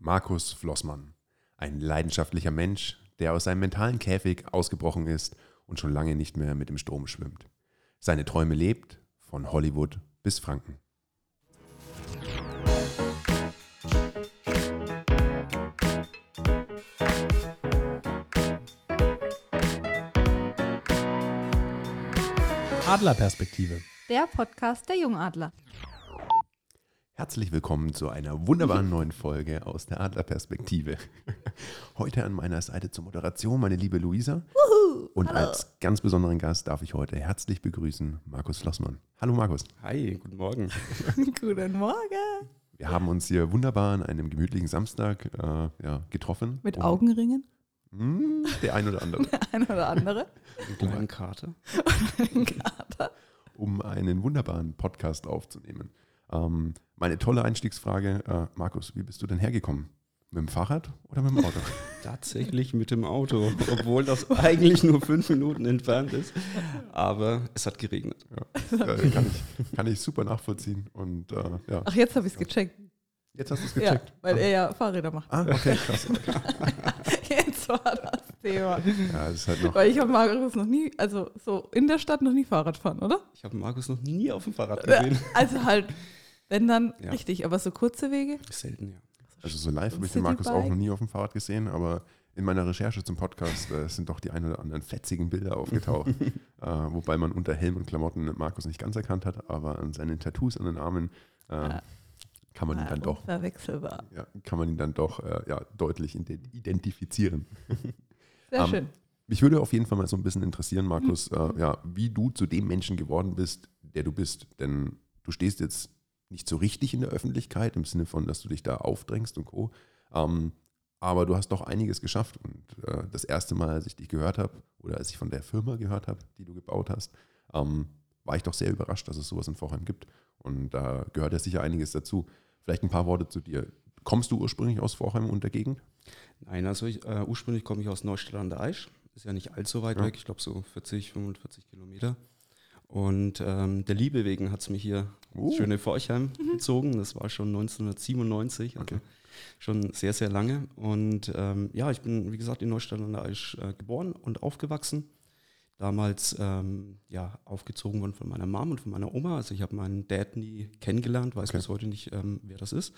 Markus Flossmann. Ein leidenschaftlicher Mensch, der aus seinem mentalen Käfig ausgebrochen ist und schon lange nicht mehr mit dem Strom schwimmt. Seine Träume lebt, von Hollywood bis Franken. Adlerperspektive. Der Podcast der Jungadler. Herzlich willkommen zu einer wunderbaren neuen Folge aus der Adlerperspektive. Heute an meiner Seite zur Moderation meine liebe Luisa. Und als ganz besonderen Gast darf ich heute herzlich begrüßen Markus Flossmann. Hallo Markus. Hi, guten Morgen. Guten Morgen. Wir haben uns hier wunderbar an einem gemütlichen Samstag äh, ja, getroffen. Mit um- Augenringen. Hm, der ein oder andere. Ein oder andere. Einen kleinen Kater. Ein Kater. um einen wunderbaren Podcast aufzunehmen. Ähm, meine tolle Einstiegsfrage, äh, Markus, wie bist du denn hergekommen? Mit dem Fahrrad oder mit dem Auto? Tatsächlich mit dem Auto, obwohl das eigentlich nur fünf Minuten entfernt ist. Aber es hat geregnet. äh, kann, ich, kann ich super nachvollziehen. Und äh, ja, Ach, jetzt habe ich es gecheckt. jetzt hast du es Ja, gecheckt. weil er ja Fahrräder macht. ah, okay, krass. Jetzt war das Thema. Ja, das ist halt noch. Weil ich habe Markus noch nie, also so in der Stadt noch nie Fahrrad fahren, oder? Ich habe Markus noch nie auf dem Fahrrad gesehen. Also halt, wenn dann Ja. richtig, aber so kurze Wege. Selten, ja. Also so live habe ich den. Markus auch noch nie auf dem Fahrrad gesehen, aber in meiner Recherche zum Podcast äh, sind doch die ein oder anderen fetzigen Bilder aufgetaucht. äh, wobei man unter Helm und Klamotten Markus nicht ganz erkannt hat, aber an seinen Tattoos an den Armen äh, Ah. kann man ihn dann doch Verwechselbar. ja, kann man ihn dann doch äh, ja, deutlich ident- identifizieren. Sehr Ähm, schön. Mich würde auf jeden Fall mal so ein bisschen interessieren, Markus, äh, ja, wie du zu dem Menschen geworden bist, der du bist. Denn du stehst jetzt nicht so richtig in der Öffentlichkeit, im Sinne von, dass du dich da aufdrängst und Co. Ähm, aber du hast doch einiges geschafft. Und äh, das erste Mal, als ich dich gehört habe, oder als ich von der Firma gehört habe, die du gebaut hast, ähm, war ich doch sehr überrascht, dass es sowas in Vorheim gibt. Und da gehört ja sicher einiges dazu. Vielleicht ein paar Worte zu dir. Kommst du ursprünglich aus Vorheim und der Gegend? Nein, also ich, äh, ursprünglich komme ich aus Neustadt an der Aisch. Ist ja nicht allzu weit Ja. weg, ich glaube so 40, 45 Kilometer. Und ähm, der Liebe wegen hat es mich hier Uh. schöne Forchheim gezogen. Das war schon 1997, also Okay. schon sehr, sehr lange. Und ähm, ja, ich bin, wie gesagt, in Neustadt an der Aisch äh, geboren und aufgewachsen. Damals ähm, ja, aufgezogen worden von meiner Mom und von meiner Oma. Also ich habe meinen Dad nie kennengelernt, weiß Okay. bis heute nicht, ähm, wer das ist.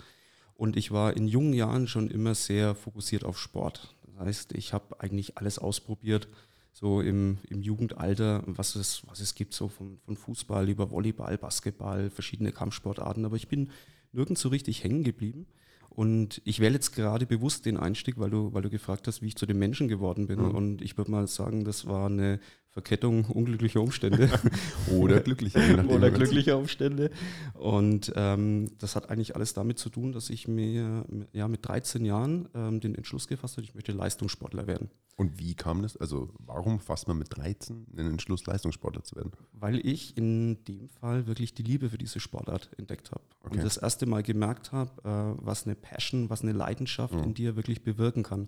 Und ich war in jungen Jahren schon immer sehr fokussiert auf Sport. Das heißt, ich habe eigentlich alles ausprobiert, so im, im Jugendalter, was es, was es gibt, so von, von Fußball über Volleyball, Basketball, verschiedene Kampfsportarten. Aber ich bin nirgends so richtig hängen geblieben. Und ich wähle jetzt gerade bewusst den Einstieg, weil du, weil du gefragt hast, wie ich zu dem Menschen geworden bin. Mhm. Und ich würde mal sagen, das war eine Verkettung unglücklicher Umstände. Oder glücklicher, oder glücklicher Umstände. Und ähm, das hat eigentlich alles damit zu tun, dass ich mir ja, mit 13 Jahren ähm, den Entschluss gefasst habe, ich möchte Leistungssportler werden. Und wie kam das? Also warum fasst man mit 13 den Entschluss, Leistungssportler zu werden? Weil ich in dem Fall wirklich die Liebe für diese Sportart entdeckt habe. Okay. Und das erste Mal gemerkt habe, äh, was eine Passion, was eine Leidenschaft Mhm. in dir wirklich bewirken kann.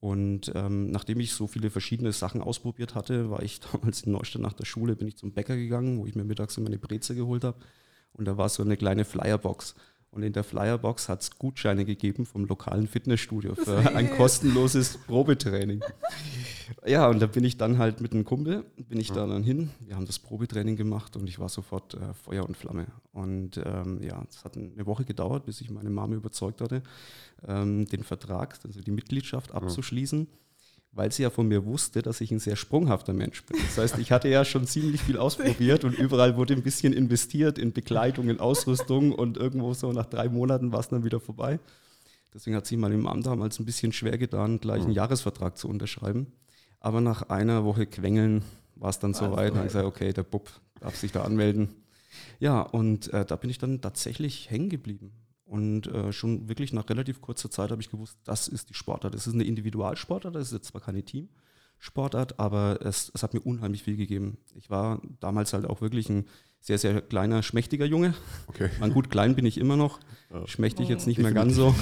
Und ähm, nachdem ich so viele verschiedene Sachen ausprobiert hatte, war ich damals in Neustadt nach der Schule, bin ich zum Bäcker gegangen, wo ich mir mittags immer eine Breze geholt habe. Und da war so eine kleine Flyerbox. Und in der Flyerbox hat es Gutscheine gegeben vom lokalen Fitnessstudio für ein kostenloses Probetraining. Ja, und da bin ich dann halt mit einem Kumpel, bin ich da dann hin. Wir haben das Probetraining gemacht und ich war sofort äh, Feuer und Flamme. Und ähm, ja, es hat eine Woche gedauert, bis ich meine Mama überzeugt hatte, ähm, den Vertrag, also die Mitgliedschaft abzuschließen, weil sie ja von mir wusste, dass ich ein sehr sprunghafter Mensch bin. Das heißt, ich hatte ja schon ziemlich viel ausprobiert und überall wurde ein bisschen investiert in Bekleidung, in Ausrüstung und irgendwo so nach drei Monaten war es dann wieder vorbei. Deswegen hat sie meinem Amt damals ein bisschen schwer getan, gleich einen Jahresvertrag zu unterschreiben. Aber nach einer Woche Quengeln war es dann War's soweit. Dann habe ich gesagt, okay, der Bub darf sich da anmelden. Ja, und äh, da bin ich dann tatsächlich hängen geblieben. Und äh, schon wirklich nach relativ kurzer Zeit habe ich gewusst, das ist die Sportart. Es ist eine Individualsportart, das ist jetzt zwar keine Teamsportart, aber es, es hat mir unheimlich viel gegeben. Ich war damals halt auch wirklich ein sehr, sehr kleiner, schmächtiger Junge. Okay. Man, gut, klein bin ich immer noch, Ja. schmächtig jetzt nicht mehr ganz so.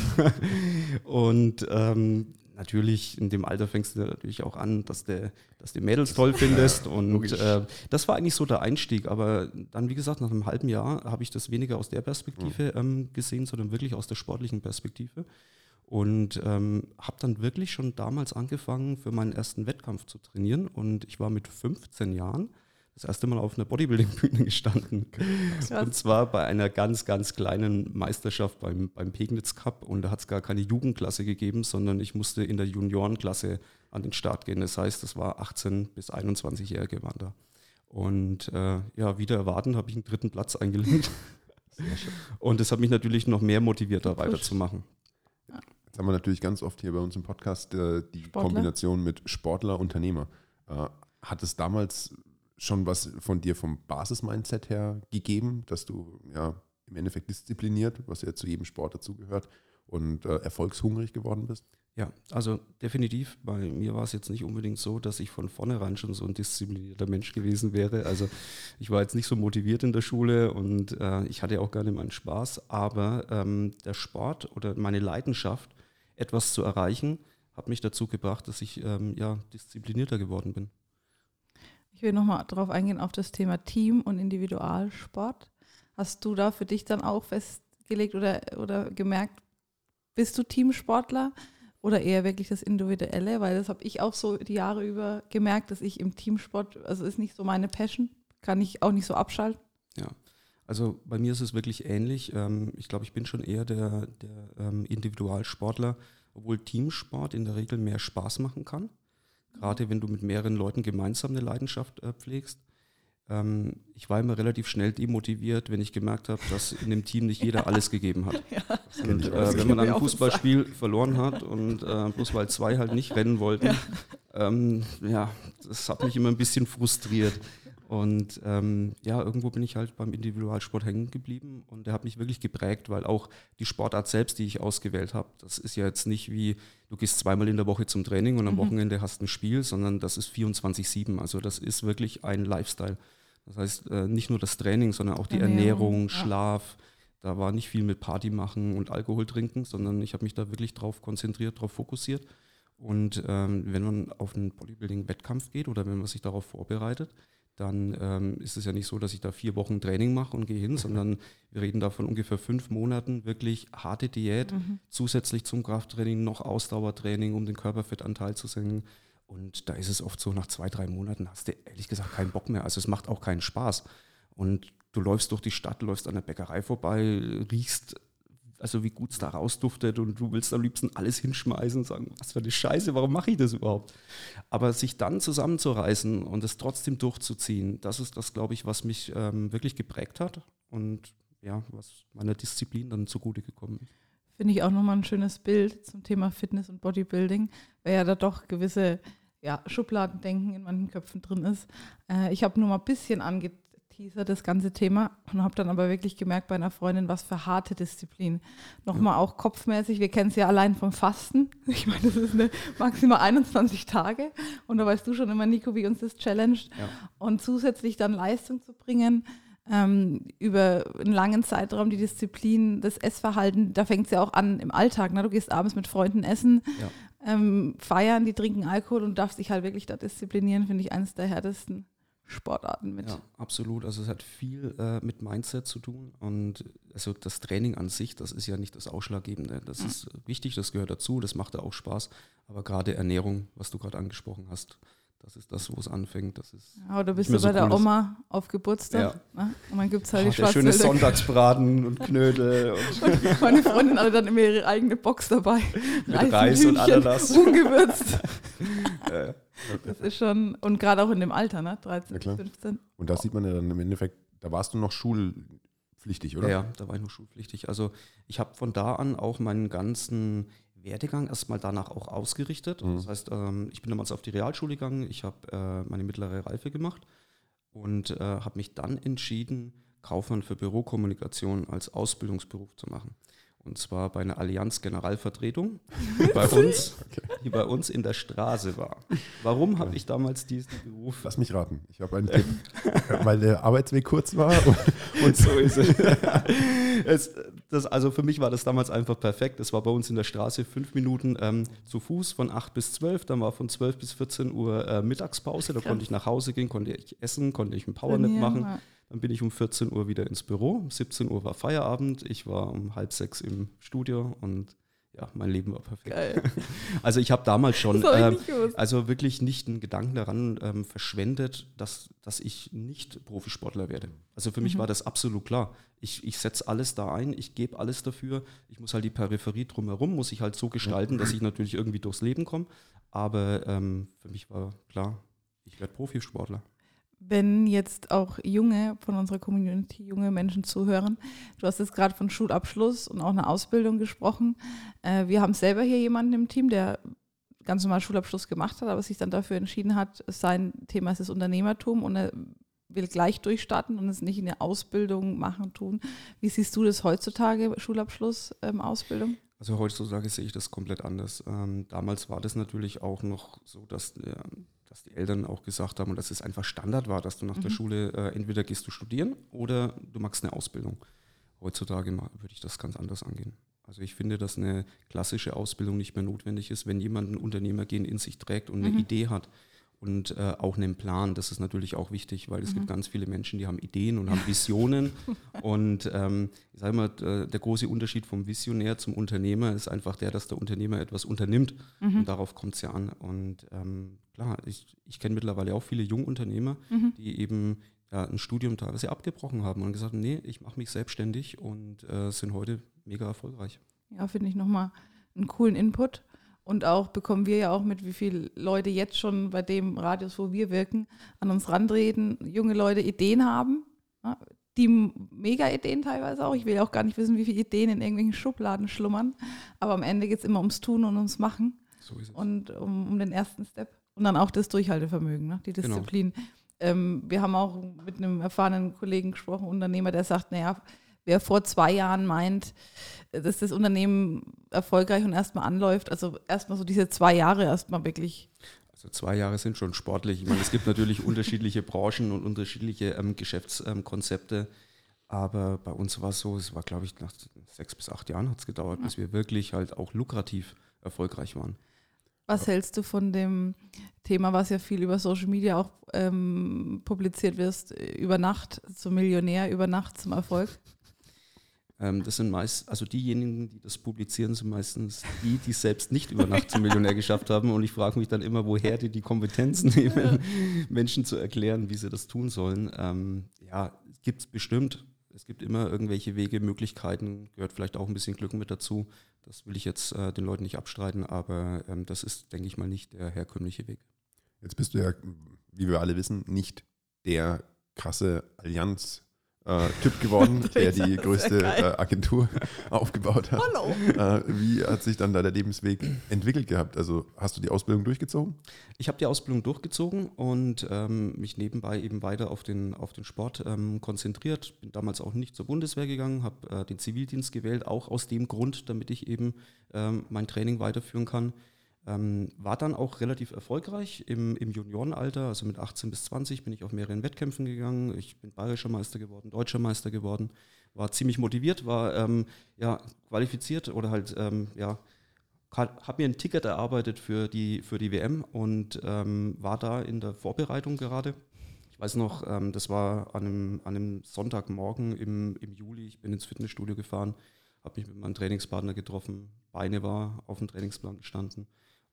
Und ähm, natürlich in dem Alter fängst du natürlich auch an, dass, der, dass du Mädels toll findest. und logisch. äh, das war eigentlich so der Einstieg. Aber dann, wie gesagt, nach einem halben Jahr habe ich das weniger aus der Perspektive ähm, gesehen, sondern wirklich aus der sportlichen Perspektive. Und ähm, habe dann wirklich schon damals angefangen, für meinen ersten Wettkampf zu trainieren. Und ich war mit 15 Jahren das erste Mal auf einer Bodybuilding-Bühne gestanden. Krass. Und zwar bei einer ganz, ganz kleinen Meisterschaft beim, beim Pegnitz Cup. Und da hat es gar keine Jugendklasse gegeben, sondern ich musste in der Juniorenklasse an den Start gehen. Das heißt, das war 18 bis 21-Jährige waren da. Und äh, ja, wieder erwarten habe ich einen dritten Platz eingelegt. Und das hat mich natürlich noch mehr motiviert, da weiterzumachen. Jetzt haben wir natürlich ganz oft hier bei uns im Podcast äh, die Sportler. Kombination mit Sportler, Unternehmer. Äh, hat es damals schon was von dir vom Basis-Mindset her gegeben, dass du ja im Endeffekt diszipliniert, was ja zu jedem Sport dazugehört, und äh, erfolgshungrig geworden bist? Ja, also definitiv. Bei mir war es jetzt nicht unbedingt so, dass ich von vornherein schon so ein disziplinierter Mensch gewesen wäre. Also ich war jetzt nicht so motiviert in der Schule und äh, ich hatte auch gerne meinen Spaß. Aber ähm, der Sport oder meine Leidenschaft, etwas zu erreichen, hat mich dazu gebracht, dass ich ähm, ja, disziplinierter geworden bin. Ich will nochmal darauf eingehen, auf das Thema Team und Individualsport. Hast du da für dich dann auch festgelegt oder, oder gemerkt, bist du Teamsportler oder eher wirklich das Individuelle? Weil das habe ich auch so die Jahre über gemerkt, dass ich im Teamsport, also ist nicht so meine Passion, kann ich auch nicht so abschalten. Also bei mir ist es wirklich ähnlich. Ähm, ich glaube, ich bin schon eher der, der ähm, Individualsportler, obwohl Teamsport in der Regel mehr Spaß machen kann. Gerade wenn du mit mehreren Leuten gemeinsam eine Leidenschaft äh, pflegst. Ähm, ich war immer relativ schnell demotiviert, wenn ich gemerkt habe, dass in dem Team nicht jeder alles gegeben hat. Und, ich. äh, wenn man ein. Fußballspiel verloren hat und äh, bloß weil zwei halt nicht rennen wollten, ähm, ja, das hat mich immer ein bisschen frustriert. Und ähm, ja, irgendwo bin ich halt beim Individualsport hängen geblieben und der hat mich wirklich geprägt, weil auch die Sportart selbst, die ich ausgewählt habe, das ist ja jetzt nicht wie, du gehst zweimal in der Woche zum Training und am Mhm. Wochenende hast ein Spiel, sondern das ist 24-7. Also das ist wirklich ein Lifestyle. Das heißt, äh, nicht nur das Training, sondern auch die Ernährung, Ernährung, ja. Schlaf. Da war nicht viel mit Party machen und Alkohol trinken, sondern ich habe mich da wirklich drauf konzentriert, drauf fokussiert. Und ähm, wenn man auf einen Bodybuilding-Wettkampf geht oder wenn man sich darauf vorbereitet, dann ähm, ist es ja nicht so, dass ich da vier Wochen Training mache und gehe hin, sondern wir reden da von ungefähr fünf Monaten wirklich harte Diät, Mhm. zusätzlich zum Krafttraining noch Ausdauertraining, um den Körperfettanteil zu senken. Und da ist es oft so, nach zwei, drei Monaten hast du ehrlich gesagt keinen Bock mehr. Also es macht auch keinen Spaß. Und du läufst durch die Stadt, läufst an der Bäckerei vorbei, riechst, also wie gut es da rausduftet und du willst am liebsten alles hinschmeißen und sagen, was für eine Scheiße, warum mache ich das überhaupt? Aber sich dann zusammenzureißen und es trotzdem durchzuziehen, das ist das, glaube ich, was mich ähm, wirklich geprägt hat und ja, was meiner Disziplin dann zugute gekommen ist. Finde ich auch nochmal ein schönes Bild zum Thema Fitness und Bodybuilding, weil ja da doch gewisse ja, Schubladendenken in manchen Köpfen drin ist. Äh, ich habe nur mal ein bisschen angeteasert, das ganze Thema, und habe dann aber wirklich gemerkt bei einer Freundin, was für harte Disziplin. Nochmal auch kopfmäßig, wir kennen es ja allein vom Fasten. Ich meine, das ist eine maximal 21 Tage. Und da weißt du schon immer, Nico, wie uns das challenged. Ja. Und zusätzlich dann Leistung zu bringen, ähm, über einen langen Zeitraum die Disziplin, das Essverhalten, da fängt es ja auch an im Alltag. Ne? Du gehst abends mit Freunden essen, Ja. ähm, feiern, die trinken Alkohol und darfst dich halt wirklich da disziplinieren, finde ich eines der härtesten Sportarten mit. Ja, absolut. Also es hat viel äh, mit Mindset zu tun und also das Training an sich, das ist ja nicht das Ausschlaggebende. Das ist wichtig, das gehört dazu, das macht ja auch Spaß. Aber gerade Ernährung, was du gerade angesprochen hast, das ist das, wo es anfängt. Das ist Ja, oder bist du mehr bei so der. Oma auf Geburtstag ne? und dann gibt es halt Ah, die der schöne Schwarzwälder. Sonntagsbraten und Knödel und Meine Freundin hatte dann immer ihre eigene Box dabei. Mit Reis und Ananas. Ungewürzt. äh, Das ist schon, und gerade auch in dem Alter, ne? 13, Ja, klar. 15. Und da sieht man ja dann im Endeffekt, da warst du noch schulpflichtig, oder? Ja, ja, da war ich noch schulpflichtig. Also ich habe von da an auch meinen ganzen Werdegang erstmal danach auch ausgerichtet. Mhm. Das heißt, ähm, ich bin damals auf die Realschule gegangen, ich habe äh, meine mittlere Reife gemacht und äh, habe mich dann entschieden, Kaufmann für Bürokommunikation als Ausbildungsberuf zu machen. Und zwar bei einer Allianz Generalvertretung, die bei uns, die bei uns in der Straße war. Warum habe ich damals diesen Beruf? Lass mich raten. Ich habe einen Tipp. Weil der Arbeitsweg kurz war. Und so ist es. es das, also für mich war das damals einfach perfekt. Es war bei uns in der Straße fünf Minuten ähm, zu Fuß von 8 bis 12. Dann war von 12 bis 14 Uhr äh, Mittagspause. Da Krass. konnte ich nach Hause gehen, konnte ich essen, konnte ich einen Powernap Trainieren, machen. ja. Dann bin ich um 14 Uhr wieder ins Büro. Um 17 Uhr war Feierabend. Ich war um halb sechs im Studio und ja, mein Leben war perfekt. Geil. Also ich habe damals schon, äh, also wirklich nicht einen Gedanken daran ähm, verschwendet, dass, dass ich nicht Profisportler werde. Also für mhm. mich war das absolut klar. Ich, ich setze alles da ein, ich gebe alles dafür. Ich muss halt die Peripherie drumherum, muss ich halt so gestalten, dass ich natürlich irgendwie durchs Leben komme. Aber ähm, für mich war klar, ich werde Profisportler wenn jetzt auch junge von unserer Community, junge Menschen zuhören. Du hast jetzt gerade von Schulabschluss und auch eine Ausbildung gesprochen. Äh, wir haben selber hier jemanden im Team, der ganz normal Schulabschluss gemacht hat, aber sich dann dafür entschieden hat, sein Thema ist das Unternehmertum und er will gleich durchstarten und es nicht in der Ausbildung machen tun. Wie siehst du das heutzutage, Schulabschluss, ähm, Ausbildung? Also heutzutage sehe ich das komplett anders. Ähm, damals war das natürlich auch noch so, dass dass die Eltern auch gesagt haben und dass es einfach Standard war, dass du nach mhm. der Schule äh, entweder gehst du studieren oder du machst eine Ausbildung. Heutzutage würde ich das ganz anders angehen. Also ich finde, dass eine klassische Ausbildung nicht mehr notwendig ist, wenn jemand ein Unternehmergehen in sich trägt und eine mhm. Idee hat und äh, auch einen Plan. Das ist natürlich auch wichtig, weil es mhm. gibt ganz viele Menschen, die haben Ideen und haben Visionen. und ähm, ich sage mal, der große Unterschied vom Visionär zum Unternehmer ist einfach der, dass der Unternehmer etwas unternimmt. Mhm. Und darauf kommt es ja an. Und ähm, klar, ich, ich kenne mittlerweile auch viele Jungunternehmer, mhm. die eben ja, ein Studium teilweise abgebrochen haben und gesagt haben, nee, ich mache mich selbstständig und äh, sind heute mega erfolgreich. Ja, finde ich nochmal einen coolen Input. Und auch bekommen wir ja auch mit, wie viele Leute jetzt schon bei dem Radius, wo wir wirken, an uns rantreten, junge Leute Ideen haben, die mega Ideen teilweise auch. Ich will auch gar nicht wissen, wie viele Ideen in irgendwelchen Schubladen schlummern. Aber am Ende geht es immer ums Tun und ums Machen. So ist es. Und um, um den ersten Step. Und dann auch das Durchhaltevermögen, ne? die genau. Disziplin. Genau. Ähm, wir haben auch mit einem erfahrenen Kollegen gesprochen, Unternehmer, der sagt, naja, wer vor zwei Jahren meint, dass das Unternehmen erfolgreich und erstmal anläuft, also erstmal so diese zwei Jahre erstmal wirklich. Also zwei Jahre sind schon sportlich. Ich meine, es gibt natürlich unterschiedliche Branchen und unterschiedliche ähm, Geschäftskonzepte. Ähm, aber bei uns war es so, es war, glaube ich, nach sechs bis acht Jahren hat es gedauert, ja. bis wir wirklich halt auch lukrativ erfolgreich waren. Was hältst du von dem Thema, was ja viel über Social Media auch ähm, publiziert wirst, über Nacht zum Millionär, über Nacht zum Erfolg? Ähm, das sind meist, also diejenigen, die das publizieren, sind meistens die, die selbst nicht über Nacht zum Millionär geschafft haben. Und ich frage mich dann immer, woher die die Kompetenz nehmen, Menschen zu erklären, wie sie das tun sollen. Ähm, ja, gibt es bestimmt. Es gibt immer irgendwelche Wege, Möglichkeiten, gehört vielleicht auch ein bisschen Glück mit dazu. Das will ich jetzt äh, den Leuten nicht abstreiten, aber ähm, das ist, denke ich mal, nicht der herkömmliche Weg. Jetzt bist du ja, wie wir alle wissen, nicht der krasse Allianz äh, Typ geworden, der die größte äh, Agentur aufgebaut hat. Hallo. Äh, wie hat sich dann da der Lebensweg entwickelt gehabt? Also hast du die Ausbildung durchgezogen? Ich habe die Ausbildung durchgezogen und ähm, mich nebenbei eben weiter auf den, auf den Sport ähm, konzentriert. Bin damals auch nicht zur Bundeswehr gegangen, habe äh, den Zivildienst gewählt, auch aus dem Grund, damit ich eben ähm, mein Training weiterführen kann. Ähm, war dann auch relativ erfolgreich im, im Juniorenalter, also mit 18 bis 20 bin ich auf mehreren Wettkämpfen gegangen. Ich bin bayerischer Meister geworden, deutscher Meister geworden, war ziemlich motiviert, war ähm, ja, qualifiziert oder halt, ähm, ja, habe mir ein Ticket erarbeitet für die, für die WM und ähm, war da in der Vorbereitung gerade. Ich weiß noch, ähm, das war an einem, an einem Sonntagmorgen im, im Juli. Ich bin ins Fitnessstudio gefahren, habe mich mit meinem Trainingspartner getroffen. Beine war auf dem Trainingsplan gestanden.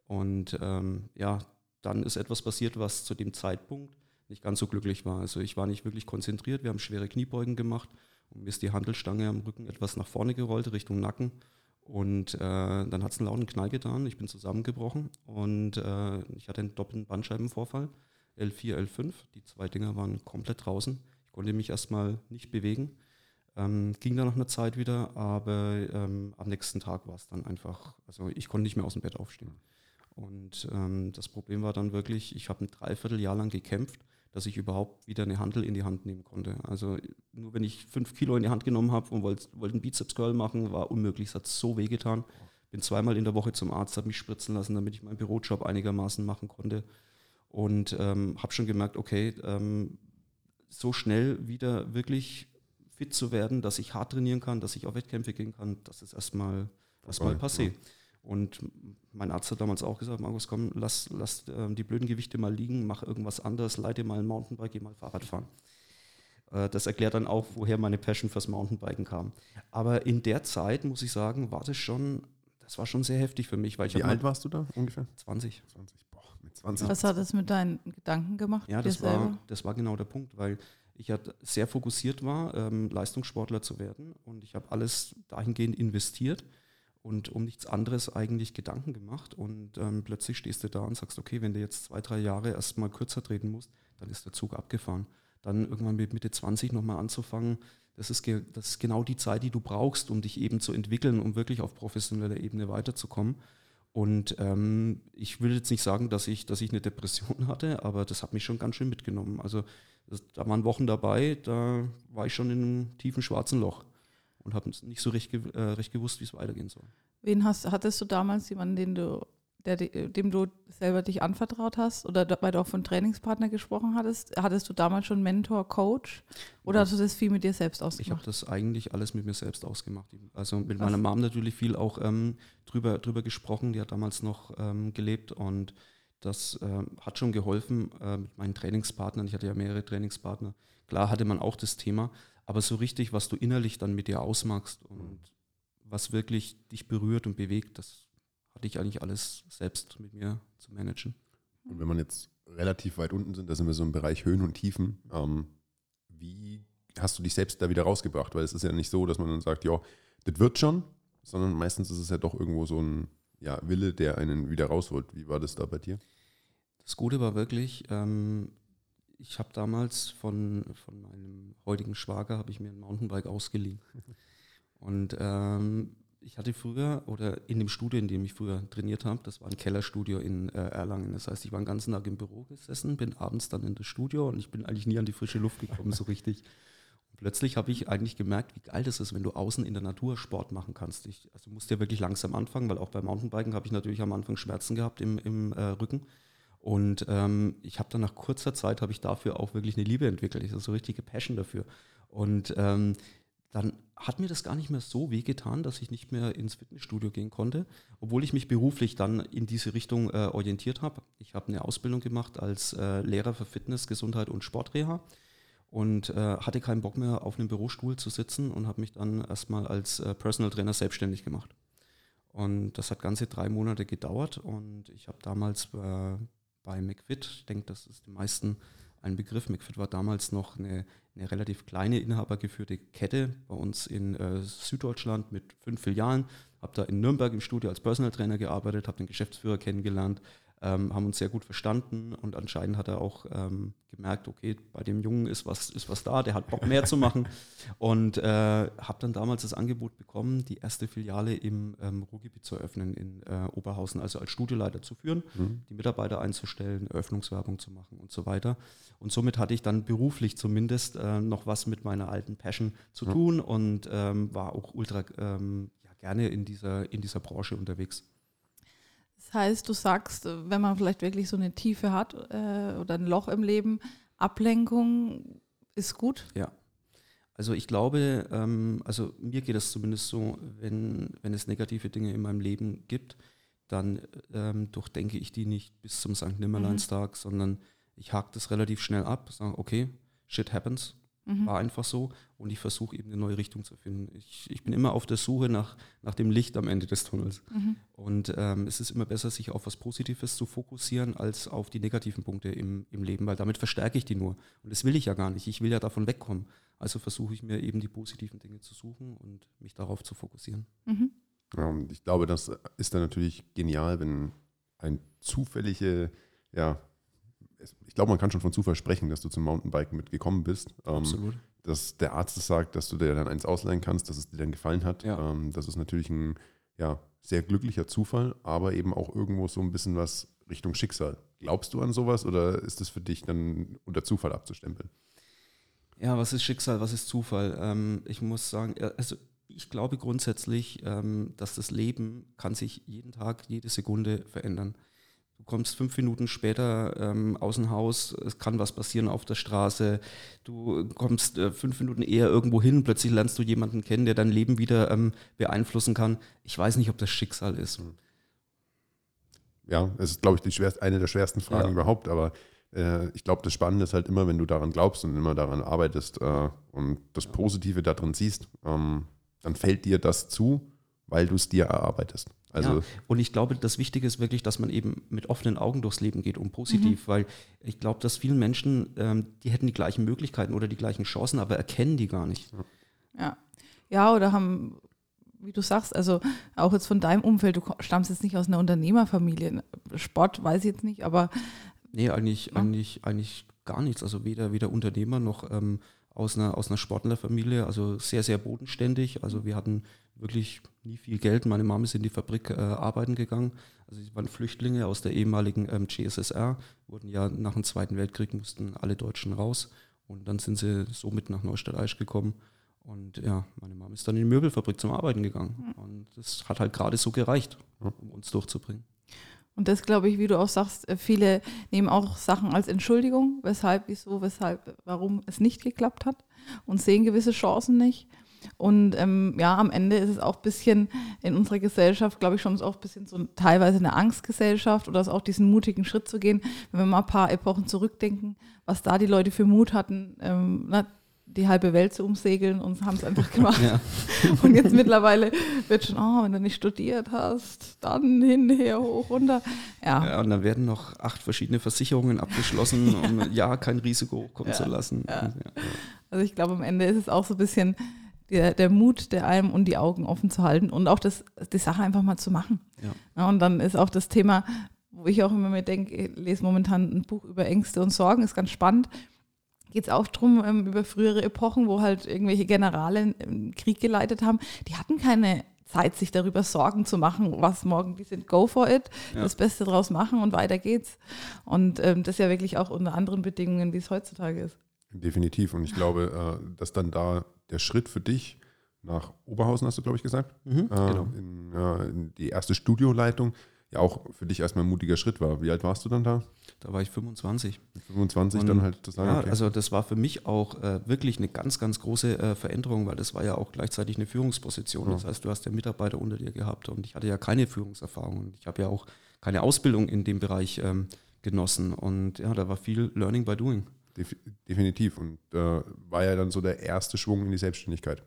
Und ähm, ja, dann ist etwas passiert, was zu dem Zeitpunkt nicht ganz so glücklich war. Also ich war nicht wirklich konzentriert. Wir haben schwere Kniebeugen gemacht und mir ist die Handelstange am Rücken etwas nach vorne gerollt, Richtung Nacken. Und äh, dann hat es einen lauten Knall getan. Ich bin zusammengebrochen und äh, ich hatte einen doppelten Bandscheibenvorfall, L4, L5. Die zwei Dinger waren komplett draußen. Ich konnte mich erstmal nicht bewegen. Ähm, ging dann nach einer Zeit wieder, aber ähm, am nächsten Tag war es dann einfach, also ich konnte nicht mehr aus dem Bett aufstehen. Und ähm, das Problem war dann wirklich, ich habe ein Dreivierteljahr lang gekämpft, dass ich überhaupt wieder eine Handel in die Hand nehmen konnte. Also nur wenn ich fünf Kilo in die Hand genommen habe und wollte wollt einen Bizeps-Curl machen, war unmöglich. Es hat so weh getan. Bin zweimal in der Woche zum Arzt, habe mich spritzen lassen, damit ich meinen Bürojob einigermaßen machen konnte. Und ähm, habe schon gemerkt, okay, ähm, so schnell wieder wirklich fit zu werden, dass ich hart trainieren kann, dass ich auf Wettkämpfe gehen kann, das ist erstmal erstmal passé. Ja. Und mein Arzt hat damals auch gesagt, Markus, komm, lass, lass äh, die blöden Gewichte mal liegen, mach irgendwas anderes, leite mal ein Mountainbike, geh mal Fahrrad fahren. Äh, das erklärt dann auch, woher meine Passion fürs Mountainbiken kam. Aber in der Zeit, muss ich sagen, war das schon, das war schon sehr heftig für mich, weil ich Wie alt warst du da ungefähr? 20. 20. Boah, mit 20. Was hat es mit deinen Gedanken gemacht? Ja, dir das war, selber? das war genau der Punkt, weil ich ja sehr fokussiert war, ähm, Leistungssportler zu werden und ich habe alles dahingehend investiert und um nichts anderes eigentlich Gedanken gemacht und ähm, plötzlich stehst du da und sagst, okay, wenn du jetzt zwei, drei Jahre erstmal kürzer treten musst, dann ist der Zug abgefahren. Dann irgendwann mit Mitte 20 nochmal anzufangen, das ist, das ist genau die Zeit, die du brauchst, um dich eben zu entwickeln, um wirklich auf professioneller Ebene weiterzukommen. Und ähm, ich will jetzt nicht sagen, dass ich, dass ich eine Depression hatte, aber das hat mich schon ganz schön mitgenommen. Also das, da waren Wochen dabei, da war ich schon in einem tiefen schwarzen Loch und habe nicht so recht, äh, recht gewusst, wie es weitergehen soll. Wen hast, hattest du damals jemanden, den du, der, dem du selber dich anvertraut hast? Oder weil du auch von Trainingspartner gesprochen hattest? Hattest du damals schon Mentor, Coach? Oder hast du das viel mit dir selbst Ich habe ausgemacht? das eigentlich alles mit mir selbst ausgemacht. Also mit Krass. meiner Mom natürlich viel auch ähm, drüber, drüber gesprochen. Die hat damals noch ähm, gelebt und das ähm, hat schon geholfen äh, mit meinen Trainingspartnern. Ich hatte ja mehrere Trainingspartner. Klar hatte man auch das Thema, aber so richtig, was du innerlich dann mit dir ausmachst und was wirklich dich berührt und bewegt, das hatte ich eigentlich alles selbst mit mir zu managen. Und wenn man jetzt relativ weit unten sind, da sind wir so im Bereich Höhen und Tiefen. Ähm, wie hast du dich selbst da wieder rausgebracht? Weil es ist ja nicht so, dass man dann sagt, ja, das wird schon, sondern meistens ist es ja doch irgendwo so ein ja, Wille, der einen wieder rausholt. Wie war das da bei dir? Das Gute war wirklich, ähm, ich habe damals von, von meinem heutigen Schwager, habe ich mir ein Mountainbike ausgeliehen. Und ähm, ich hatte früher, oder in dem Studio, in dem ich früher trainiert habe, das war ein Kellerstudio in äh, Erlangen. Das heißt, ich war den ganzen Tag im Büro gesessen, bin abends dann in das Studio und ich bin eigentlich nie an die frische Luft gekommen, so richtig. Und plötzlich habe ich eigentlich gemerkt, wie geil das ist, wenn du außen in der Natur Sport machen kannst. Ich, also du musst ja wirklich langsam anfangen, weil auch beim Mountainbiken habe ich natürlich am Anfang Schmerzen gehabt im, im äh, Rücken. Und ähm, ich habe dann nach kurzer Zeit habe ich dafür auch wirklich eine Liebe entwickelt. Ich habe so richtige Passion dafür. Und ähm, dann hat mir das gar nicht mehr so wehgetan, dass ich nicht mehr ins Fitnessstudio gehen konnte, obwohl ich mich beruflich dann in diese Richtung äh, orientiert habe. Ich habe eine Ausbildung gemacht als äh, Lehrer für Fitness, Gesundheit und Sportreha und äh, hatte keinen Bock mehr auf einem Bürostuhl zu sitzen und habe mich dann erstmal als äh, Personal Trainer selbstständig gemacht. Und das hat ganze drei Monate gedauert und ich habe damals äh, bei McFit, ich denke, das ist den meisten ein Begriff. McFit war damals noch eine, eine relativ kleine inhabergeführte Kette bei uns in äh, Süddeutschland mit fünf Filialen. Habe da in Nürnberg im Studio als Personal Trainer gearbeitet, habe den Geschäftsführer kennengelernt, ähm, haben uns sehr gut verstanden und anscheinend hat er auch ähm, gemerkt, okay, bei dem Jungen ist was, ist was da, der hat Bock mehr zu machen und äh, habe dann damals das Angebot bekommen, die erste Filiale im ähm, Ruhrgebiet zu eröffnen in äh, Oberhausen, also als Studioleiter zu führen, die Mitarbeiter einzustellen, Eröffnungswerbung zu machen und so weiter. Und somit hatte ich dann beruflich zumindest äh, noch was mit meiner alten Passion zu tun und ähm, war auch ultra ähm, ja, gerne in dieser, in dieser Branche unterwegs. Das heißt, du sagst, wenn man vielleicht wirklich so eine Tiefe hat äh, oder ein Loch im Leben, Ablenkung ist gut. Ja. Also ich glaube, ähm, also mir geht es zumindest so, wenn, wenn es negative Dinge in meinem Leben gibt, dann ähm, durchdenke ich die nicht bis zum St. Nimmerleinstag, sondern ich hake das relativ schnell ab, sage, okay, shit happens, war einfach so und ich versuche eben eine neue Richtung zu finden. Ich, ich bin immer auf der Suche nach, nach dem Licht am Ende des Tunnels. Und ähm, es ist immer besser, sich auf was Positives zu fokussieren, als auf die negativen Punkte im, im Leben, weil damit verstärke ich die nur. Und das will ich ja gar nicht. Ich will ja davon wegkommen. Also versuche ich mir eben die positiven Dinge zu suchen und mich darauf zu fokussieren. Ja, und ich glaube, das ist dann natürlich genial, wenn ein zufällige, ja, ich glaube, man kann schon von Zufall sprechen, dass du zum Mountainbiken mitgekommen bist. Ähm, Absolut. dass der Arzt es sagt, dass du dir dann eins ausleihen kannst, dass es dir dann gefallen hat. Ja. Ähm, das ist natürlich ein ja, sehr glücklicher Zufall, aber eben auch irgendwo so ein bisschen was Richtung Schicksal. Glaubst du an sowas oder ist es für dich dann unter Zufall abzustempeln? Ja, was ist Schicksal, was ist Zufall? Ähm, ich muss sagen, ja, also ich glaube grundsätzlich, dass das Leben kann sich jeden Tag, jede Sekunde verändern. Du kommst fünf Minuten später ähm, aus dem Haus, es kann was passieren auf der Straße, du kommst äh, fünf Minuten eher irgendwo hin, plötzlich lernst du jemanden kennen, der dein Leben wieder ähm, beeinflussen kann. Ich weiß nicht, ob das Schicksal ist. Ja, es ist, glaube ich, schwerst, eine der schwersten Fragen Ja. überhaupt, aber äh, ich glaube, das Spannende ist halt immer, wenn du daran glaubst und immer daran arbeitest äh, und das Positive da drin siehst, ähm, dann fällt dir das zu, weil du es dir erarbeitest. Also ja, und ich glaube, das Wichtige ist wirklich, dass man eben mit offenen Augen durchs Leben geht und positiv, mhm. weil ich glaube, dass vielen Menschen, ähm, die hätten die gleichen Möglichkeiten oder die gleichen Chancen, aber erkennen die gar nicht. Ja, ja oder haben, wie du sagst, also auch jetzt von deinem Umfeld, du stammst jetzt nicht aus einer Unternehmerfamilie, Sport weiß ich jetzt nicht, aber. Nee, eigentlich, ja. eigentlich, eigentlich gar nichts. Also weder, weder Unternehmer noch ähm, aus einer, aus einer Sportlerfamilie, also sehr, sehr bodenständig. Also wir hatten wirklich nie viel Geld. Meine Mama ist in die Fabrik äh, arbeiten gegangen. Also sie waren Flüchtlinge aus der ehemaligen ähm, GSSR, wurden ja nach dem Zweiten Weltkrieg, mussten alle Deutschen raus. Und dann sind sie somit nach Neustadt-Aisch gekommen. Und ja, meine Mama ist dann in die Möbelfabrik zum Arbeiten gegangen. Hm. Und das hat halt gerade so gereicht, um uns durchzubringen. Und das glaube ich, wie du auch sagst, äh, viele nehmen auch Sachen als Entschuldigung, weshalb, wieso, weshalb, warum es nicht geklappt hat und sehen gewisse Chancen nicht. Und ähm, ja, am Ende ist es auch ein bisschen in unserer Gesellschaft, glaube ich, schon auch ein bisschen so teilweise eine Angstgesellschaft oder auch diesen mutigen Schritt zu gehen. Wenn wir mal ein paar Epochen zurückdenken, was da die Leute für Mut hatten, ähm, na, die halbe Welt zu umsegeln und haben es einfach gemacht. Ja. Und jetzt mittlerweile wird schon, oh, wenn du nicht studiert hast, dann hinher, hoch, runter. Ja. ja und dann werden noch acht verschiedene Versicherungen abgeschlossen, um ja kein Risiko hochkommen ja. zu lassen. Ja. Also ich glaube, am Ende ist es auch so ein bisschen der, der Mut, der allem und die Augen offen zu halten und auch das, die Sache einfach mal zu machen. Ja. und dann ist auch das Thema, wo ich auch immer mir denke, ich lese momentan ein Buch über Ängste und Sorgen, ist ganz spannend. Geht es auch darum, ähm, über frühere Epochen, wo halt irgendwelche Generale einen Krieg geleitet haben, die hatten keine Zeit, sich darüber Sorgen zu machen, was morgen die sind. Go for it, ja. das Beste draus machen und weiter geht's. Und ähm, das ja wirklich auch unter anderen Bedingungen, wie es heutzutage ist. Definitiv. Und ich glaube, äh, dass dann da der Schritt für dich nach Oberhausen, hast du, glaube ich, gesagt, mhm, äh, genau. in, äh, in, die erste Studioleitung, ja auch für dich erstmal ein mutiger Schritt war. Wie alt warst du dann da? Da war ich 25. Mit 25 Und, dann halt zu sagen. Ja, okay. also das war für mich auch äh, wirklich eine ganz, ganz große äh, Veränderung, weil das war ja auch gleichzeitig eine Führungsposition. Ja. Das heißt, du hast ja Mitarbeiter unter dir gehabt und ich hatte ja keine Führungserfahrung. Und ich habe ja auch keine Ausbildung in dem Bereich ähm, genossen. Und ja, da war viel Learning by Doing. Definitiv. Und äh, war ja dann so der erste Schwung in die Selbstständigkeit.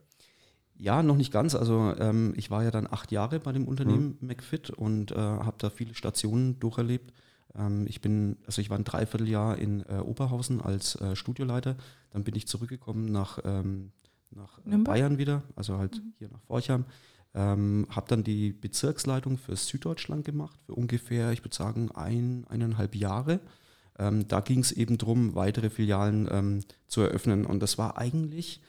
Ja, noch nicht ganz. Also ähm, ich war ja dann acht Jahre bei dem Unternehmen mhm. McFit und äh, habe da viele Stationen durcherlebt. Ähm, ich bin, also ich war ein Dreivierteljahr in äh, Oberhausen als äh, Studioleiter. Dann bin ich zurückgekommen nach, ähm, nach äh, Bayern wieder, also halt mhm. hier nach Forchheim. Ähm, habe dann die Bezirksleitung für Süddeutschland gemacht, für ungefähr, ich würde sagen, ein, eineinhalb Jahre. Ähm, da ging es eben darum, weitere Filialen ähm, zu eröffnen. Und das war eigentlich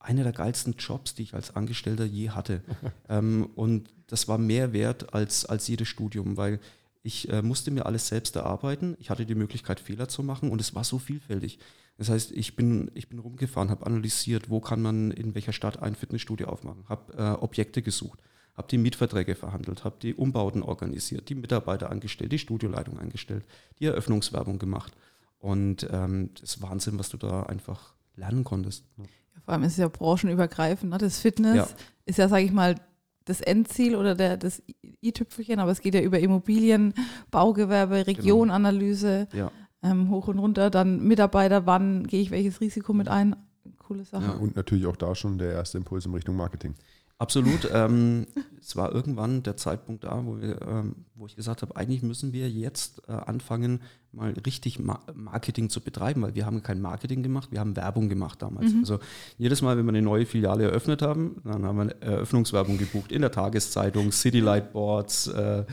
einer der geilsten Jobs, die ich als Angestellter je hatte. ähm, und das war mehr wert als, als jedes Studium, weil ich äh, musste mir alles selbst erarbeiten. Ich hatte die Möglichkeit, Fehler zu machen und es war so vielfältig. Das heißt, ich bin, ich bin rumgefahren, habe analysiert, wo kann man in welcher Stadt ein Fitnessstudio aufmachen, habe äh, Objekte gesucht, habe die Mietverträge verhandelt, habe die Umbauten organisiert, die Mitarbeiter angestellt, die Studioleitung eingestellt, die Eröffnungswerbung gemacht. Und ähm, das ist Wahnsinn, was du da einfach lernen konntest. Ja, vor allem ist es ja branchenübergreifend. Ne? Das Fitness ja. ist ja, sage ich mal, das Endziel oder der, das i-Tüpfelchen, aber es geht ja über Immobilien, Baugewerbe, genau. Regionanalyse, genau. ja. ähm, hoch und runter, dann Mitarbeiter, wann gehe ich welches Risiko mit ein. Coole Sache. Ja, und natürlich auch da schon der erste Impuls in Richtung Marketing. Absolut. ähm, es war irgendwann der Zeitpunkt da, wo, wir, ähm, wo ich gesagt habe, eigentlich müssen wir jetzt äh, anfangen, mal richtig Ma Marketing zu betreiben, weil wir haben kein Marketing gemacht, wir haben Werbung gemacht damals. Mhm. Also jedes Mal, wenn wir eine neue Filiale eröffnet haben, dann haben wir eine Eröffnungswerbung gebucht in der Tageszeitung, City Light Boards, äh,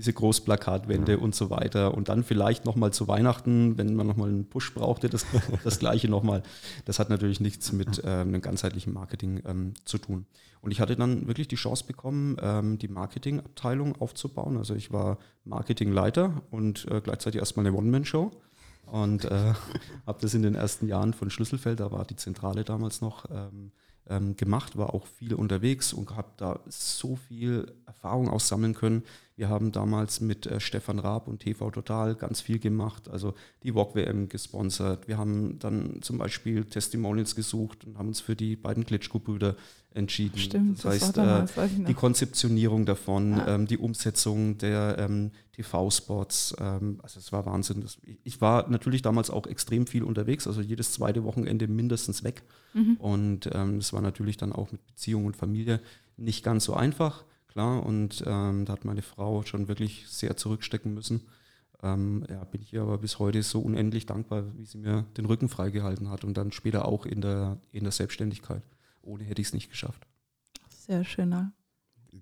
diese Großplakatwände und so weiter. Und dann vielleicht nochmal zu Weihnachten, wenn man nochmal einen Push brauchte, das, das gleiche nochmal. Das hat natürlich nichts mit ähm, einem ganzheitlichen Marketing ähm, zu tun. Und ich hatte dann wirklich die Chance bekommen, ähm, die Marketingabteilung aufzubauen. Also ich war Marketingleiter und äh, gleichzeitig erstmal eine One-Man-Show. Und äh, habe das in den ersten Jahren von Schlüsselfeld, da war die Zentrale damals noch, ähm, ähm, gemacht, war auch viel unterwegs und habe da so viel Erfahrung aussammeln können. Wir haben damals mit äh, Stefan Raab und TV Total ganz viel gemacht, also die VOG WM gesponsert. Wir haben dann zum Beispiel Testimonials gesucht und haben uns für die beiden Klitschko-Brüder entschieden. Stimmt, das, heißt, das damals, äh, die Konzeptionierung davon, ja. ähm, die Umsetzung der ähm, TV-Spots. Ähm, also es war Wahnsinn. Das, ich war natürlich damals auch extrem viel unterwegs, also jedes zweite Wochenende mindestens weg. Mhm. Und ähm, das war natürlich dann auch mit Beziehung und Familie nicht ganz so einfach. Klar. Und ähm, da hat meine Frau schon wirklich sehr zurückstecken müssen. Ähm, ja, bin ich ihr aber bis heute so unendlich dankbar, wie sie mir den Rücken freigehalten hat und dann später auch in der, in der Selbstständigkeit. Ohne hätte ich es nicht geschafft. Sehr schöner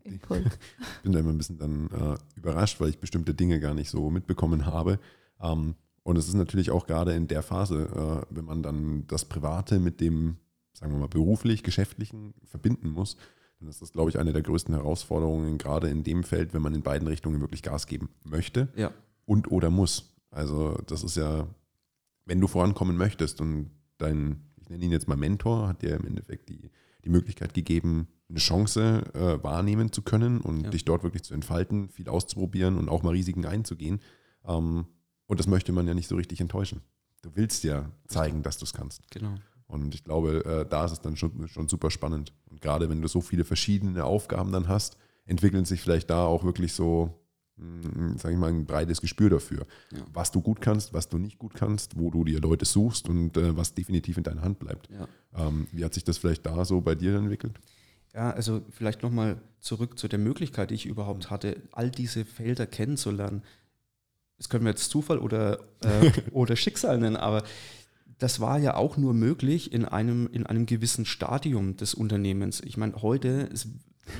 Impuls. Ich bin da immer ein bisschen dann äh, überrascht, weil ich bestimmte Dinge gar nicht so mitbekommen habe. Ähm, und es ist natürlich auch gerade in der Phase, äh, wenn man dann das Private mit dem, sagen wir mal, beruflich, geschäftlichen verbinden muss, dann ist das, glaube ich, eine der größten Herausforderungen, gerade in dem Feld, wenn man in beiden Richtungen wirklich Gas geben möchte Ja, und oder muss. Also das ist ja, wenn du vorankommen möchtest und dein, ich nenne ihn jetzt mal Mentor, hat dir im Endeffekt die, die Möglichkeit gegeben, eine Chance äh, wahrnehmen zu können und Ja. dich dort wirklich zu entfalten, viel auszuprobieren und auch mal Risiken einzugehen. Ähm, und das möchte man ja nicht so richtig enttäuschen. Du willst ja zeigen, dass du es kannst. genau. Und ich glaube, äh, da ist es dann schon, schon super spannend. Und gerade wenn du so viele verschiedene Aufgaben dann hast, entwickeln sich vielleicht da auch wirklich so, sage ich mal, ein breites Gespür dafür, Ja. was du gut kannst, was du nicht gut kannst, wo du dir Leute suchst und äh, was definitiv in deiner Hand bleibt. Ja. Ähm, wie hat sich das vielleicht da so bei dir entwickelt? Ja, also vielleicht nochmal zurück zu der Möglichkeit, die ich überhaupt hatte, all diese Felder kennenzulernen. Das können wir jetzt Zufall oder, äh, oder Schicksal nennen, aber das war ja auch nur möglich in einem, in einem gewissen Stadium des Unternehmens. Ich meine, heute ist,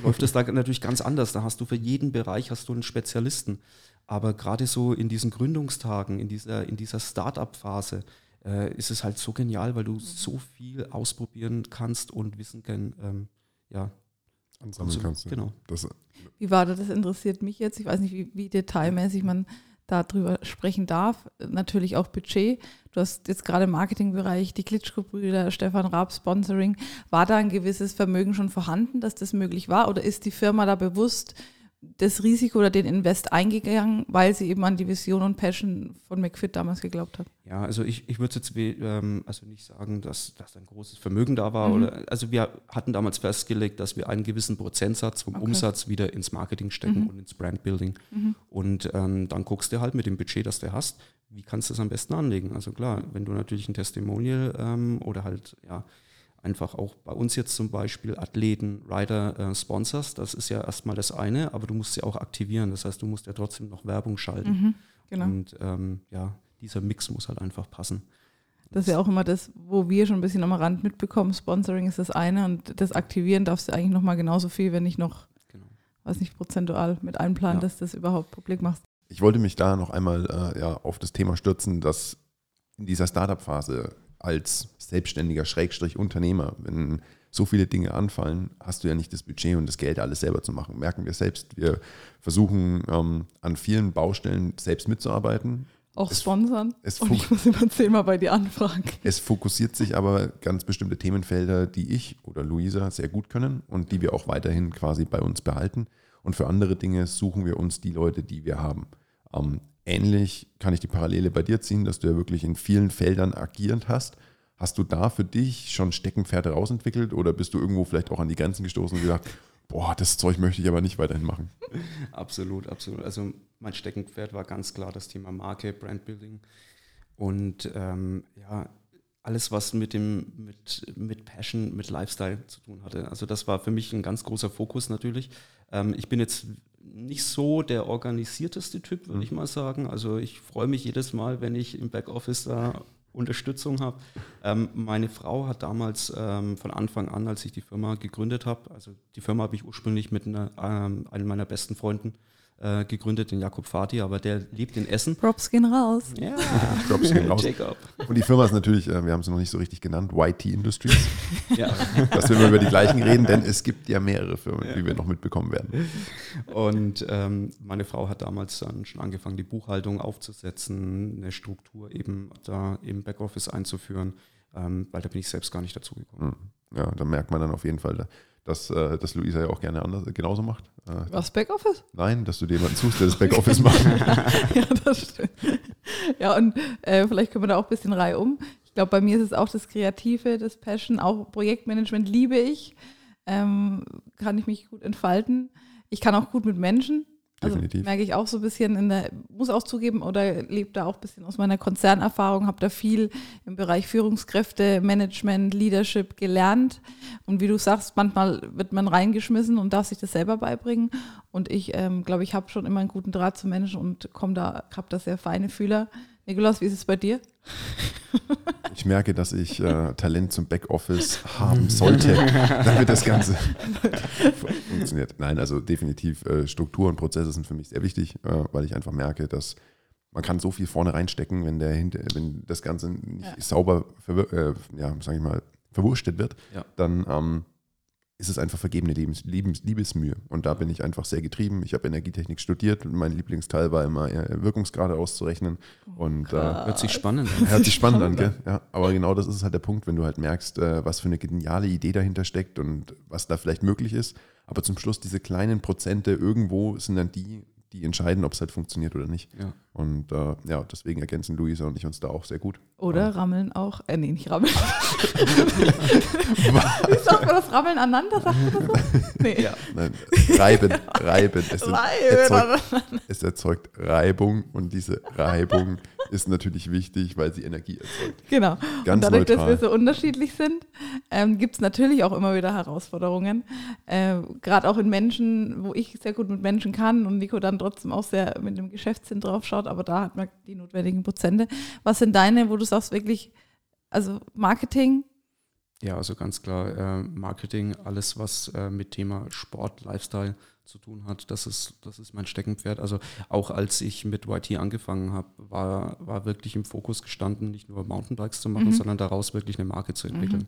läuft es da natürlich ganz anders. Da hast du für jeden Bereich hast du einen Spezialisten. Aber gerade so in diesen Gründungstagen, in dieser, in dieser Start-up-Phase, äh, ist es halt so genial, weil du so viel ausprobieren kannst und wissen kann, ähm, ja, Ansammeln so- kannst genau. Das, Wie war das? Das interessiert mich jetzt. Ich weiß nicht, wie, wie detailmäßig man darüber sprechen darf. Natürlich auch Budget. Du hast jetzt gerade im Marketingbereich die Klitschko-Brüder, Stefan Raab, Sponsoring. War da ein gewisses Vermögen schon vorhanden, dass das möglich war? Oder ist die Firma da bewusst das Risiko oder den Invest eingegangen, weil sie eben an die Vision und Passion von McFit damals geglaubt hat? Ja, also ich, ich würde jetzt ähm, also nicht sagen, dass, dass ein großes Vermögen da war. Mhm. Oder, also wir hatten damals festgelegt, dass wir einen gewissen Prozentsatz vom Okay. Umsatz wieder ins Marketing stecken Mhm. und ins Brandbuilding. Mhm. Und ähm, dann guckst du halt mit dem Budget, das du hast, wie kannst du es am besten anlegen. Also klar, wenn du natürlich ein Testimonial ähm, oder halt ja einfach auch bei uns jetzt zum Beispiel Athleten, Rider äh, sponsors, das ist ja erstmal das eine, aber du musst sie auch aktivieren. Das heißt, du musst ja trotzdem noch Werbung schalten. Mhm. Genau. Und ähm, ja, dieser Mix muss halt einfach passen. Das ist ja auch immer das, wo wir schon ein bisschen am Rand mitbekommen. Sponsoring ist das eine und das Aktivieren darfst du eigentlich nochmal genauso viel, wenn nicht noch, Genau. weiß nicht, prozentual mit einplanen, Ja. dass du das überhaupt publik machst. Ich wollte mich da noch einmal äh, ja, auf das Thema stürzen, dass in dieser Startup-Phase als selbstständiger Schrägstrich Unternehmer, wenn so viele Dinge anfallen, hast du ja nicht das Budget und das Geld, alles selber zu machen. Merken wir selbst. Wir versuchen ähm, an vielen Baustellen selbst mitzuarbeiten. Auch Es- sponsern. es und ich muss immer zehnmal bei dir anfragen. Es fokussiert sich aber ganz bestimmte Themenfelder, die ich oder Luisa sehr gut können und die wir auch weiterhin quasi bei uns behalten. Und für andere Dinge suchen wir uns die Leute, die wir haben. Ähm, ähnlich kann ich die Parallele bei dir ziehen, dass du ja wirklich in vielen Feldern agierend hast. Hast du da für dich schon Steckenpferde rausentwickelt oder bist du irgendwo vielleicht auch an die Grenzen gestoßen und gesagt, boah, das Zeug möchte ich aber nicht weiterhin machen? Absolut, absolut. Also mein Steckenpferd war ganz klar das Thema Marke, Brandbuilding und ähm, ja, alles, was mit dem, mit, mit Passion, mit Lifestyle zu tun hatte. Also das war für mich ein ganz großer Fokus natürlich. Ähm, ich bin jetzt nicht so der organisierteste Typ, würde Mhm. ich mal sagen. Also ich freue mich jedes Mal, wenn ich im Backoffice da Unterstützung habe. Ähm, meine Frau hat damals ähm, von Anfang an, als ich die Firma gegründet habe, also die Firma habe ich ursprünglich mit einer, ähm, einem meiner besten Freunden äh, gegründet, den Jakob Fati, aber der lebt in Essen. Props gehen raus. Ja, Props gehen raus. Jacob. Und die Firma ist natürlich, äh, wir haben sie noch nicht so richtig genannt, YT Industries, Ja. dass wir immer über die gleichen reden, denn es gibt ja mehrere Firmen, die wir noch mitbekommen werden. Und ähm, meine Frau hat damals dann schon angefangen, die Buchhaltung aufzusetzen, eine Struktur eben da im Backoffice einzuführen, ähm, weil da bin ich selbst gar nicht dazu gekommen. Ja, da merkt man dann auf jeden Fall, dass, äh, dass Luisa ja auch gerne anders, genauso macht. Äh, Was, Backoffice? Nein, dass du dir jemanden suchst, der das Backoffice macht. ja, das stimmt. Ja, und äh, vielleicht können wir da auch ein bisschen reihum. Ich glaube, bei mir ist es auch das Kreative, das Passion, auch Projektmanagement liebe ich. Ähm, kann ich mich gut entfalten. Ich kann auch gut mit Menschen. Definitiv. Also merke ich auch so ein bisschen in der, muss auch zugeben, oder lebe da auch ein bisschen aus meiner Konzernerfahrung, habe da viel im Bereich Führungskräfte, Management, Leadership gelernt. Und wie du sagst, manchmal wird man reingeschmissen und darf sich das selber beibringen. Und ich ähm, glaube, ich habe schon immer einen guten Draht zu Menschen und komme da, habe da sehr feine Fühler. Nikolaus, wie ist es bei dir? Ich merke, dass ich äh, Talent zum Backoffice haben sollte, damit das Ganze funktioniert. Nein, also definitiv äh, Struktur und Prozesse sind für mich sehr wichtig, äh, weil ich einfach merke, dass man kann so viel vorne reinstecken, wenn der hinter, wenn das Ganze nicht Ja. sauber, verwir- äh, ja, sag ich mal, verwurstet wird, Ja. dann ähm, ist es einfach vergebene Lebens, Lebens, Liebesmühe. Und da bin ich einfach sehr getrieben. Ich habe Energietechnik studiert und mein Lieblingsteil war immer äh, Wirkungsgrade auszurechnen. Und äh, Hört sich spannend an. Hört sich spannend an, gell? Ja, aber genau das ist halt der Punkt, wenn du halt merkst, äh, was für eine geniale Idee dahinter steckt und was da vielleicht möglich ist. Aber zum Schluss diese kleinen Prozente irgendwo sind dann die, die entscheiden, ob es halt funktioniert oder nicht. Ja. Und äh, ja, deswegen ergänzen Luisa und ich uns da auch sehr gut. Oder rammeln auch, äh, nee, nicht rammeln. wie sagt man das? Rammeln aneinander, sagt man das so? Nee. Ja. Nein, reiben, reiben. Es, Reiben erzeugt, es erzeugt Reibung und diese Reibung ist natürlich wichtig, weil sie Energie erzeugt. Genau. Ganz und dadurch, neutral. dass wir so unterschiedlich sind, ähm, gibt es natürlich auch immer wieder Herausforderungen. Ähm, Gerade auch in Menschen, wo ich sehr gut mit Menschen kann und Nico dann trotzdem auch sehr mit dem Geschäftssinn drauf schaut, aber da hat man die notwendigen Prozente. Was sind deine, wo du sagst, wirklich, also Marketing, Ja, also ganz klar, äh, Marketing, alles, was äh, mit Thema Sport, Lifestyle zu tun hat, das ist, das ist mein Steckenpferd. Also auch als ich mit YT angefangen habe, war, war wirklich im Fokus gestanden, nicht nur Mountainbikes zu machen, Mhm. sondern daraus wirklich eine Marke zu entwickeln.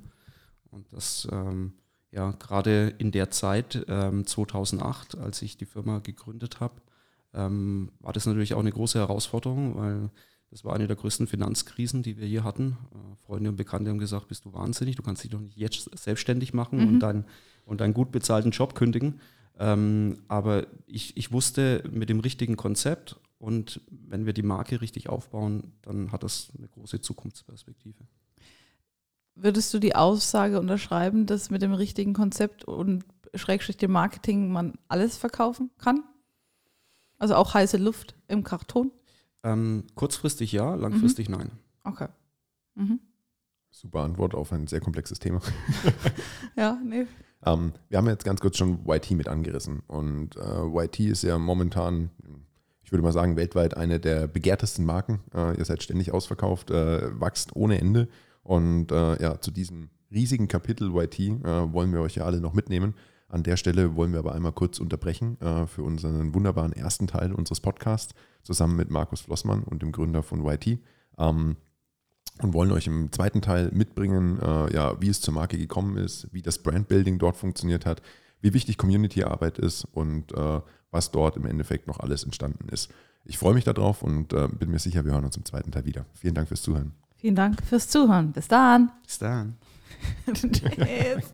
Und das, ähm, ja, gerade in der Zeit, ähm, 2008, als ich die Firma gegründet habe, ähm, war das natürlich auch eine große Herausforderung, weil das war eine der größten Finanzkrisen, die wir hier hatten. Äh, Freunde und Bekannte haben gesagt, bist du wahnsinnig, du kannst dich doch nicht jetzt selbstständig machen Mhm. und, dein, und deinen gut bezahlten Job kündigen. Ähm, aber ich, ich wusste, mit dem richtigen Konzept und wenn wir die Marke richtig aufbauen, dann hat das eine große Zukunftsperspektive. würdest du die Aussage unterschreiben, dass mit dem richtigen Konzept und Schrägstrich dem Marketing man alles verkaufen kann? Also auch heiße Luft im Karton? Ähm, kurzfristig ja, langfristig Mhm. nein. Okay. Mhm. Super Antwort auf ein sehr komplexes Thema. Ja, nee. Ähm, wir haben jetzt ganz kurz schon YT mit angerissen. Und äh, YT ist ja momentan, ich würde mal sagen, weltweit eine der begehrtesten Marken. Äh, ihr seid ständig ausverkauft, äh, wächst ohne Ende. Und äh, ja, zu diesem riesigen Kapitel YT äh, wollen wir euch ja alle noch mitnehmen. An der Stelle wollen wir aber einmal kurz unterbrechen äh, für unseren wunderbaren ersten Teil unseres Podcasts zusammen mit Markus Flossmann und dem Gründer von YT. Ähm, und wollen euch im zweiten Teil mitbringen, äh, ja, wie es zur Marke gekommen ist, wie das Brandbuilding dort funktioniert hat, wie wichtig Community-Arbeit ist und äh, was dort im Endeffekt noch alles entstanden ist. Ich freue mich darauf und äh, bin mir sicher, wir hören uns im zweiten Teil wieder. Vielen Dank fürs Zuhören. Vielen Dank fürs Zuhören. Bis dann. Bis dann. Tschüss.